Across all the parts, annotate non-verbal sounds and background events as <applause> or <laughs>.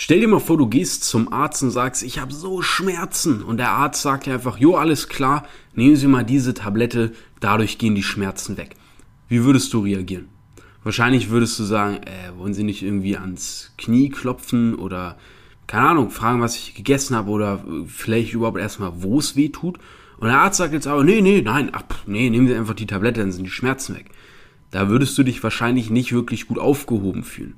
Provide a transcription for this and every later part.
Stell dir mal vor, du gehst zum Arzt und sagst, ich habe so Schmerzen. Und der Arzt sagt dir einfach, jo, alles klar, nehmen Sie mal diese Tablette, dadurch gehen die Schmerzen weg. Wie würdest du reagieren? Wahrscheinlich würdest du sagen, äh, wollen Sie nicht irgendwie ans Knie klopfen oder, keine Ahnung, fragen, was ich gegessen habe oder vielleicht überhaupt erstmal, wo es weh tut. Und der Arzt sagt jetzt aber, nee, nee, nein, ach, nee, nehmen Sie einfach die Tablette, dann sind die Schmerzen weg. Da würdest du dich wahrscheinlich nicht wirklich gut aufgehoben fühlen.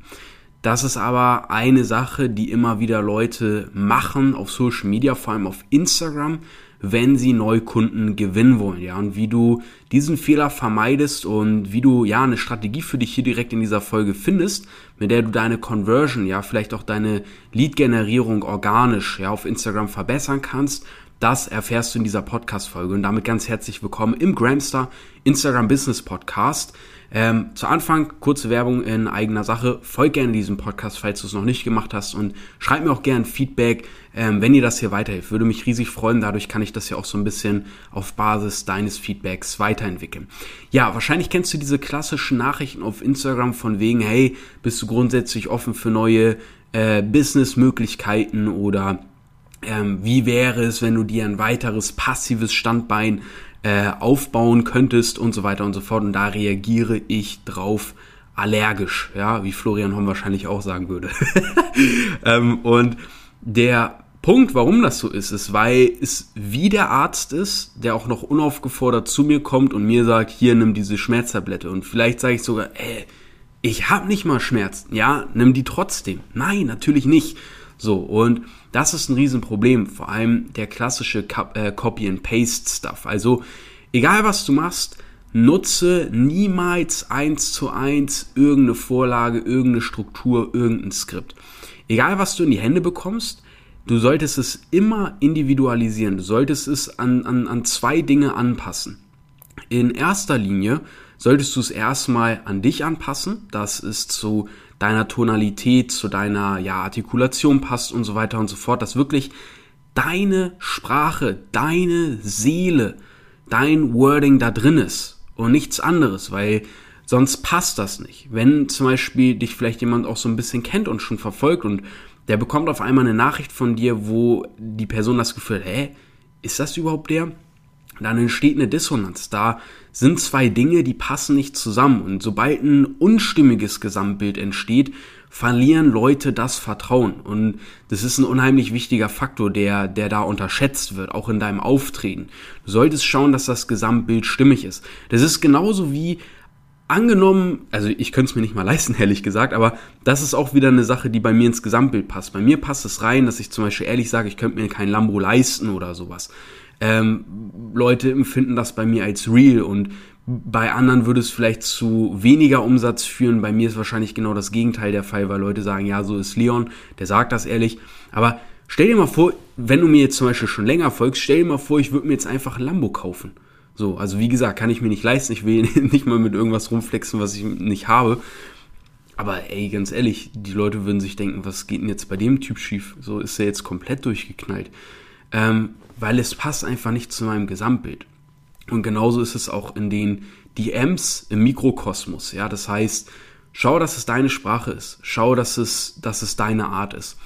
Das ist aber eine Sache, die immer wieder Leute machen auf Social Media, vor allem auf Instagram, wenn sie Neukunden gewinnen wollen, ja, und wie du diesen Fehler vermeidest und wie du ja eine Strategie für dich hier direkt in dieser Folge findest, mit der du deine Conversion, ja, vielleicht auch deine Lead-Generierung organisch, ja, auf Instagram verbessern kannst, das erfährst du in dieser Podcast-Folge und damit ganz herzlich willkommen im Gramstar Instagram Business Podcast. Ähm, zu Anfang kurze Werbung in eigener Sache. Folg gerne diesem Podcast, falls du es noch nicht gemacht hast und schreib mir auch gerne Feedback, ähm, wenn dir das hier weiterhilft. Würde mich riesig freuen. Dadurch kann ich das ja auch so ein bisschen auf Basis deines Feedbacks weiterentwickeln. Ja, wahrscheinlich kennst du diese klassischen Nachrichten auf Instagram von wegen, hey, bist du grundsätzlich offen für neue äh, Businessmöglichkeiten oder ähm, wie wäre es, wenn du dir ein weiteres passives Standbein äh, aufbauen könntest und so weiter und so fort. Und da reagiere ich drauf allergisch, ja, wie Florian Homm wahrscheinlich auch sagen würde. <laughs> ähm, und der Punkt, warum das so ist, ist, weil es wie der Arzt ist, der auch noch unaufgefordert zu mir kommt und mir sagt, hier nimm diese Schmerztablette. Und vielleicht sage ich sogar, ey, ich habe nicht mal Schmerzen. Ja, nimm die trotzdem. Nein, natürlich nicht. So, und das ist ein Riesenproblem, vor allem der klassische äh, Copy-and-Paste-Stuff. Also, egal was du machst, nutze niemals eins zu eins irgendeine Vorlage, irgendeine Struktur, irgendein Skript. Egal was du in die Hände bekommst, du solltest es immer individualisieren. Du solltest es an, an, an zwei Dinge anpassen. In erster Linie solltest du es erstmal an dich anpassen. Das ist zu deiner Tonalität, zu deiner ja, Artikulation passt und so weiter und so fort, dass wirklich deine Sprache, deine Seele, dein Wording da drin ist und nichts anderes, weil sonst passt das nicht. Wenn zum Beispiel dich vielleicht jemand auch so ein bisschen kennt und schon verfolgt und der bekommt auf einmal eine Nachricht von dir, wo die Person das Gefühl hä, ist das überhaupt der? Dann entsteht eine Dissonanz. Da sind zwei Dinge, die passen nicht zusammen. Und sobald ein unstimmiges Gesamtbild entsteht, verlieren Leute das Vertrauen. Und das ist ein unheimlich wichtiger Faktor, der, der da unterschätzt wird, auch in deinem Auftreten. Du solltest schauen, dass das Gesamtbild stimmig ist. Das ist genauso wie angenommen, also ich könnte es mir nicht mal leisten, <laughs> ehrlich gesagt, aber das ist auch wieder eine Sache, die bei mir ins Gesamtbild passt. Bei mir passt es rein, dass ich zum Beispiel ehrlich sage, ich könnte mir kein Lambo leisten oder sowas. Ähm, Leute empfinden das bei mir als real und bei anderen würde es vielleicht zu weniger Umsatz führen. Bei mir ist wahrscheinlich genau das Gegenteil der Fall, weil Leute sagen, ja, so ist Leon, der sagt das ehrlich. Aber stell dir mal vor, wenn du mir jetzt zum Beispiel schon länger folgst, stell dir mal vor, ich würde mir jetzt einfach ein Lambo kaufen. So, also wie gesagt, kann ich mir nicht leisten. Ich will <laughs> nicht mal mit irgendwas rumflexen, was ich nicht habe. Aber ey, ganz ehrlich, die Leute würden sich denken, was geht denn jetzt bei dem Typ schief? So ist er jetzt komplett durchgeknallt ähm, weil es passt einfach nicht zu meinem Gesamtbild. Und genauso ist es auch in den DMs im Mikrokosmos. Ja, das heißt, schau, dass es deine Sprache ist. Schau, dass es, dass es deine Art ist.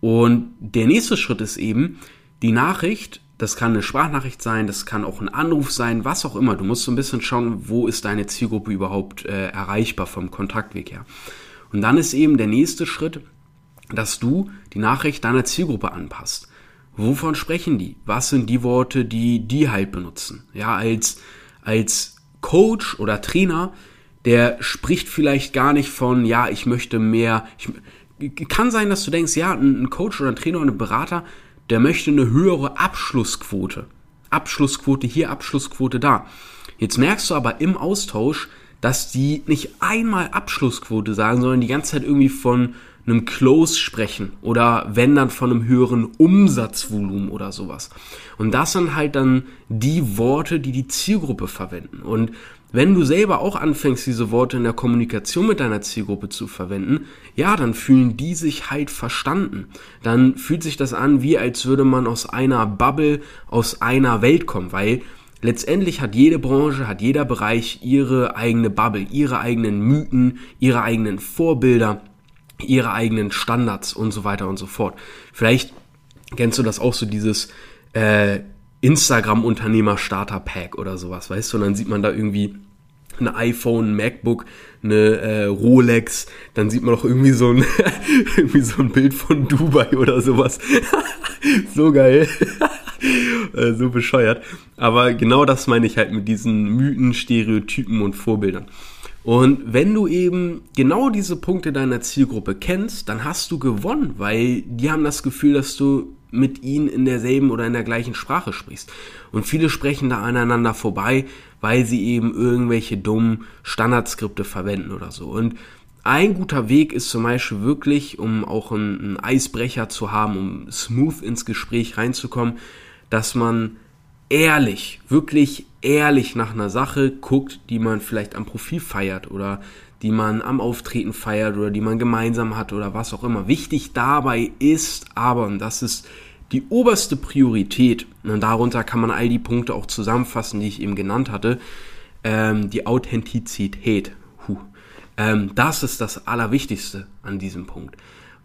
Und der nächste Schritt ist eben, die Nachricht, das kann eine Sprachnachricht sein, das kann auch ein Anruf sein, was auch immer. Du musst so ein bisschen schauen, wo ist deine Zielgruppe überhaupt äh, erreichbar vom Kontaktweg her. Und dann ist eben der nächste Schritt, dass du die Nachricht deiner Zielgruppe anpasst. Wovon sprechen die? Was sind die Worte, die die halt benutzen? Ja, als, als Coach oder Trainer, der spricht vielleicht gar nicht von, ja, ich möchte mehr. Ich, kann sein, dass du denkst, ja, ein Coach oder ein Trainer oder ein Berater, der möchte eine höhere Abschlussquote. Abschlussquote hier, Abschlussquote da. Jetzt merkst du aber im Austausch, dass die nicht einmal Abschlussquote sagen, sondern die ganze Zeit irgendwie von einem Close sprechen oder wenn dann von einem höheren Umsatzvolumen oder sowas. Und das sind halt dann die Worte, die die Zielgruppe verwenden. Und wenn du selber auch anfängst, diese Worte in der Kommunikation mit deiner Zielgruppe zu verwenden, ja, dann fühlen die sich halt verstanden. Dann fühlt sich das an, wie als würde man aus einer Bubble, aus einer Welt kommen, weil letztendlich hat jede Branche, hat jeder Bereich ihre eigene Bubble, ihre eigenen Mythen, ihre eigenen Vorbilder ihre eigenen Standards und so weiter und so fort. Vielleicht kennst du das auch so, dieses äh, Instagram-Unternehmer-Starter-Pack oder sowas, weißt du? Und dann sieht man da irgendwie ein iPhone, ein MacBook, eine äh, Rolex, dann sieht man auch irgendwie so ein, <laughs> irgendwie so ein Bild von Dubai oder sowas. <laughs> so geil. <laughs> äh, so bescheuert. Aber genau das meine ich halt mit diesen Mythen, Stereotypen und Vorbildern. Und wenn du eben genau diese Punkte deiner Zielgruppe kennst, dann hast du gewonnen, weil die haben das Gefühl, dass du mit ihnen in derselben oder in der gleichen Sprache sprichst. Und viele sprechen da aneinander vorbei, weil sie eben irgendwelche dummen Standardskripte verwenden oder so. Und ein guter Weg ist zum Beispiel wirklich, um auch einen, Eisbrecher zu haben, um smooth ins Gespräch reinzukommen, dass man ehrlich, wirklich ehrlich nach einer Sache guckt, die man vielleicht am Profil feiert oder die man am Auftreten feiert oder die man gemeinsam hat oder was auch immer. Wichtig dabei ist aber, und das ist die oberste Priorität, und darunter kann man all die Punkte auch zusammenfassen, die ich eben genannt hatte, ähm, die Authentizität. Huh. Ähm, das ist das Allerwichtigste an diesem Punkt.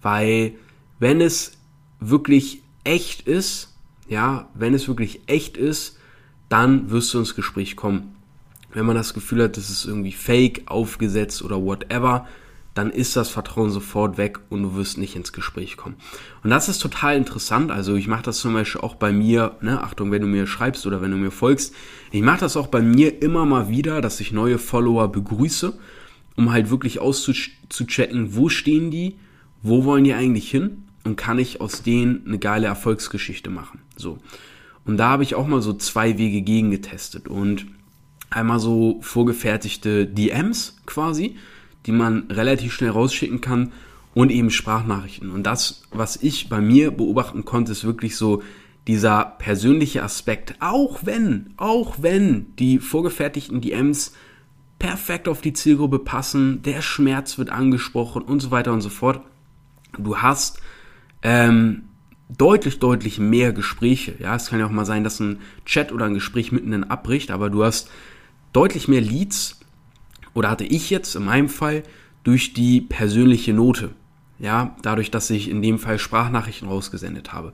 Weil wenn es wirklich echt ist, ja, wenn es wirklich echt ist, dann wirst du ins Gespräch kommen. Wenn man das Gefühl hat, das ist irgendwie fake, aufgesetzt oder whatever, dann ist das Vertrauen sofort weg und du wirst nicht ins Gespräch kommen. Und das ist total interessant. Also ich mache das zum Beispiel auch bei mir, ne, Achtung, wenn du mir schreibst oder wenn du mir folgst, ich mache das auch bei mir immer mal wieder, dass ich neue Follower begrüße, um halt wirklich auszuchecken, wo stehen die, wo wollen die eigentlich hin und kann ich aus denen eine geile Erfolgsgeschichte machen. So. Und da habe ich auch mal so zwei Wege gegen getestet und einmal so vorgefertigte DMs quasi, die man relativ schnell rausschicken kann und eben Sprachnachrichten. Und das, was ich bei mir beobachten konnte, ist wirklich so dieser persönliche Aspekt. Auch wenn, auch wenn die vorgefertigten DMs perfekt auf die Zielgruppe passen, der Schmerz wird angesprochen und so weiter und so fort. Du hast ähm, deutlich, deutlich mehr Gespräche. Ja, es kann ja auch mal sein, dass ein Chat oder ein Gespräch mitten abbricht, aber du hast deutlich mehr Leads oder hatte ich jetzt in meinem Fall durch die persönliche Note. Ja, dadurch, dass ich in dem Fall Sprachnachrichten rausgesendet habe.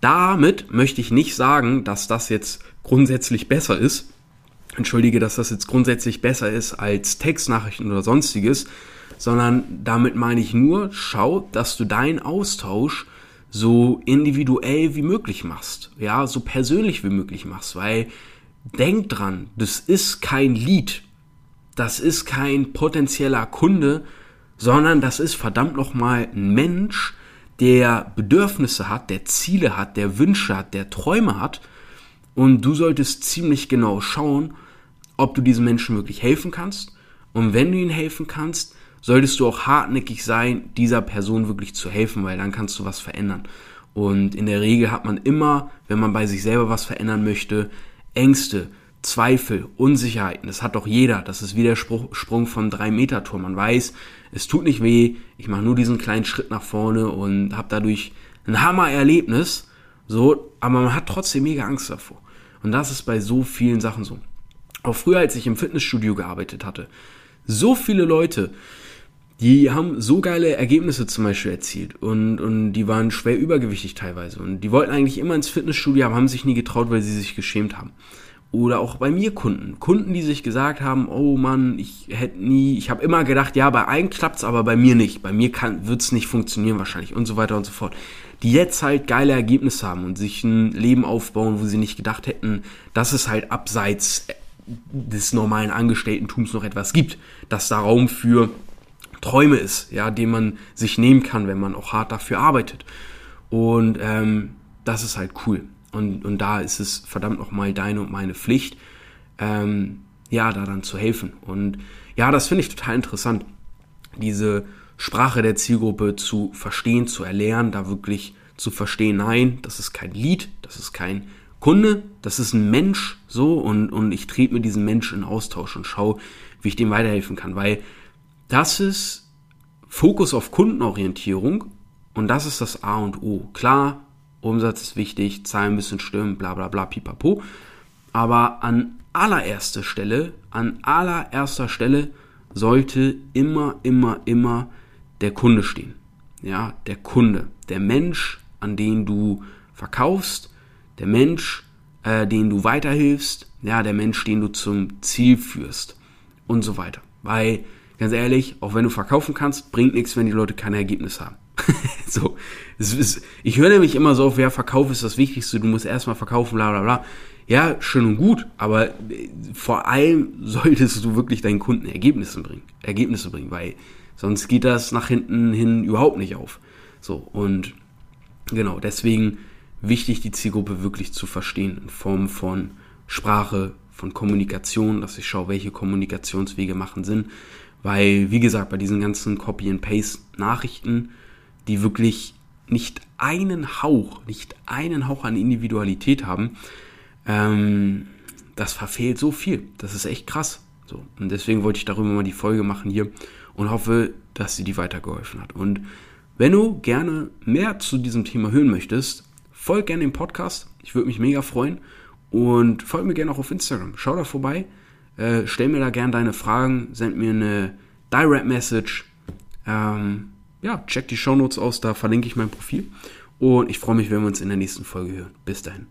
Damit möchte ich nicht sagen, dass das jetzt grundsätzlich besser ist. Entschuldige, dass das jetzt grundsätzlich besser ist als Textnachrichten oder sonstiges, sondern damit meine ich nur, schau, dass du deinen Austausch so individuell wie möglich machst, ja, so persönlich wie möglich machst, weil denk dran, das ist kein Lied, das ist kein potenzieller Kunde, sondern das ist verdammt nochmal ein Mensch, der Bedürfnisse hat, der Ziele hat, der Wünsche hat, der Träume hat. Und du solltest ziemlich genau schauen, ob du diesem Menschen wirklich helfen kannst. Und wenn du ihnen helfen kannst, solltest du auch hartnäckig sein, dieser Person wirklich zu helfen, weil dann kannst du was verändern. Und in der Regel hat man immer, wenn man bei sich selber was verändern möchte, Ängste, Zweifel, Unsicherheiten. Das hat doch jeder. Das ist wie der Sprung von drei Meter Turm. Man weiß, es tut nicht weh. Ich mache nur diesen kleinen Schritt nach vorne und habe dadurch ein Hammer-Erlebnis. So, aber man hat trotzdem mega Angst davor. Und das ist bei so vielen Sachen so. Auch früher, als ich im Fitnessstudio gearbeitet hatte, so viele Leute, die haben so geile Ergebnisse zum Beispiel erzielt und, und die waren schwer übergewichtig teilweise und die wollten eigentlich immer ins Fitnessstudio, aber haben sich nie getraut, weil sie sich geschämt haben. Oder auch bei mir Kunden. Kunden, die sich gesagt haben, oh Mann, ich hätte nie, ich habe immer gedacht, ja, bei allen klappt's, aber bei mir nicht. Bei mir kann, wird's nicht funktionieren wahrscheinlich und so weiter und so fort. Die jetzt halt geile Ergebnisse haben und sich ein Leben aufbauen, wo sie nicht gedacht hätten, dass es halt abseits des normalen Angestellten-Tums noch etwas gibt, dass da Raum für Träume ist, ja, den man sich nehmen kann, wenn man auch hart dafür arbeitet. Und ähm, das ist halt cool. Und, und da ist es verdammt nochmal deine und meine Pflicht, ähm, ja, da dann zu helfen. Und ja, das finde ich total interessant, diese Sprache der Zielgruppe zu verstehen, zu erlernen, da wirklich zu verstehen, nein, das ist kein Lied, das ist kein Kunde, das ist ein Mensch, so, und, und ich trete mit diesem Menschen in Austausch und schaue, wie ich dem weiterhelfen kann, weil das ist Fokus auf Kundenorientierung und das ist das A und O. Klar, Umsatz ist wichtig, Zahlen müssen stimmen, bla bla bla, pipapo. Aber an allererster Stelle, an allererster Stelle sollte immer, immer, immer der Kunde stehen. Ja, der Kunde, der Mensch, an den du verkaufst, der Mensch, äh, den du weiterhilfst, ja, der Mensch, den du zum Ziel führst und so weiter. Weil, ganz ehrlich, auch wenn du verkaufen kannst, bringt nichts, wenn die Leute keine Ergebnisse haben. <laughs> so, ist, ich höre nämlich immer so auf, wer Verkauf ist das Wichtigste, du musst erstmal verkaufen, bla bla bla. Ja, schön und gut, aber äh, vor allem <laughs> solltest du wirklich deinen Kunden Ergebnisse bringen, Ergebnisse bringen, weil sonst geht das nach hinten hin überhaupt nicht auf. So, und genau, deswegen wichtig, die Zielgruppe wirklich zu verstehen in Form von Sprache, von Kommunikation, dass ich schaue, welche Kommunikationswege machen Sinn. Weil, wie gesagt, bei diesen ganzen Copy-and-Paste-Nachrichten, die wirklich nicht einen Hauch, nicht einen Hauch an Individualität haben, ähm, das verfehlt so viel. Das ist echt krass. So. Und deswegen wollte ich darüber mal die Folge machen hier und hoffe, dass sie dir weitergeholfen hat. Und wenn du gerne mehr zu diesem Thema hören möchtest, folg gerne dem Podcast. Ich würde mich mega freuen. Und folg mir gerne auch auf Instagram. Schau da vorbei. Äh, stell mir da gerne deine Fragen. Send mir eine Direct Message. Ähm, ja, check die Shownotes aus. Da verlinke ich mein Profil. Und ich freue mich, wenn wir uns in der nächsten Folge hören. Bis dahin.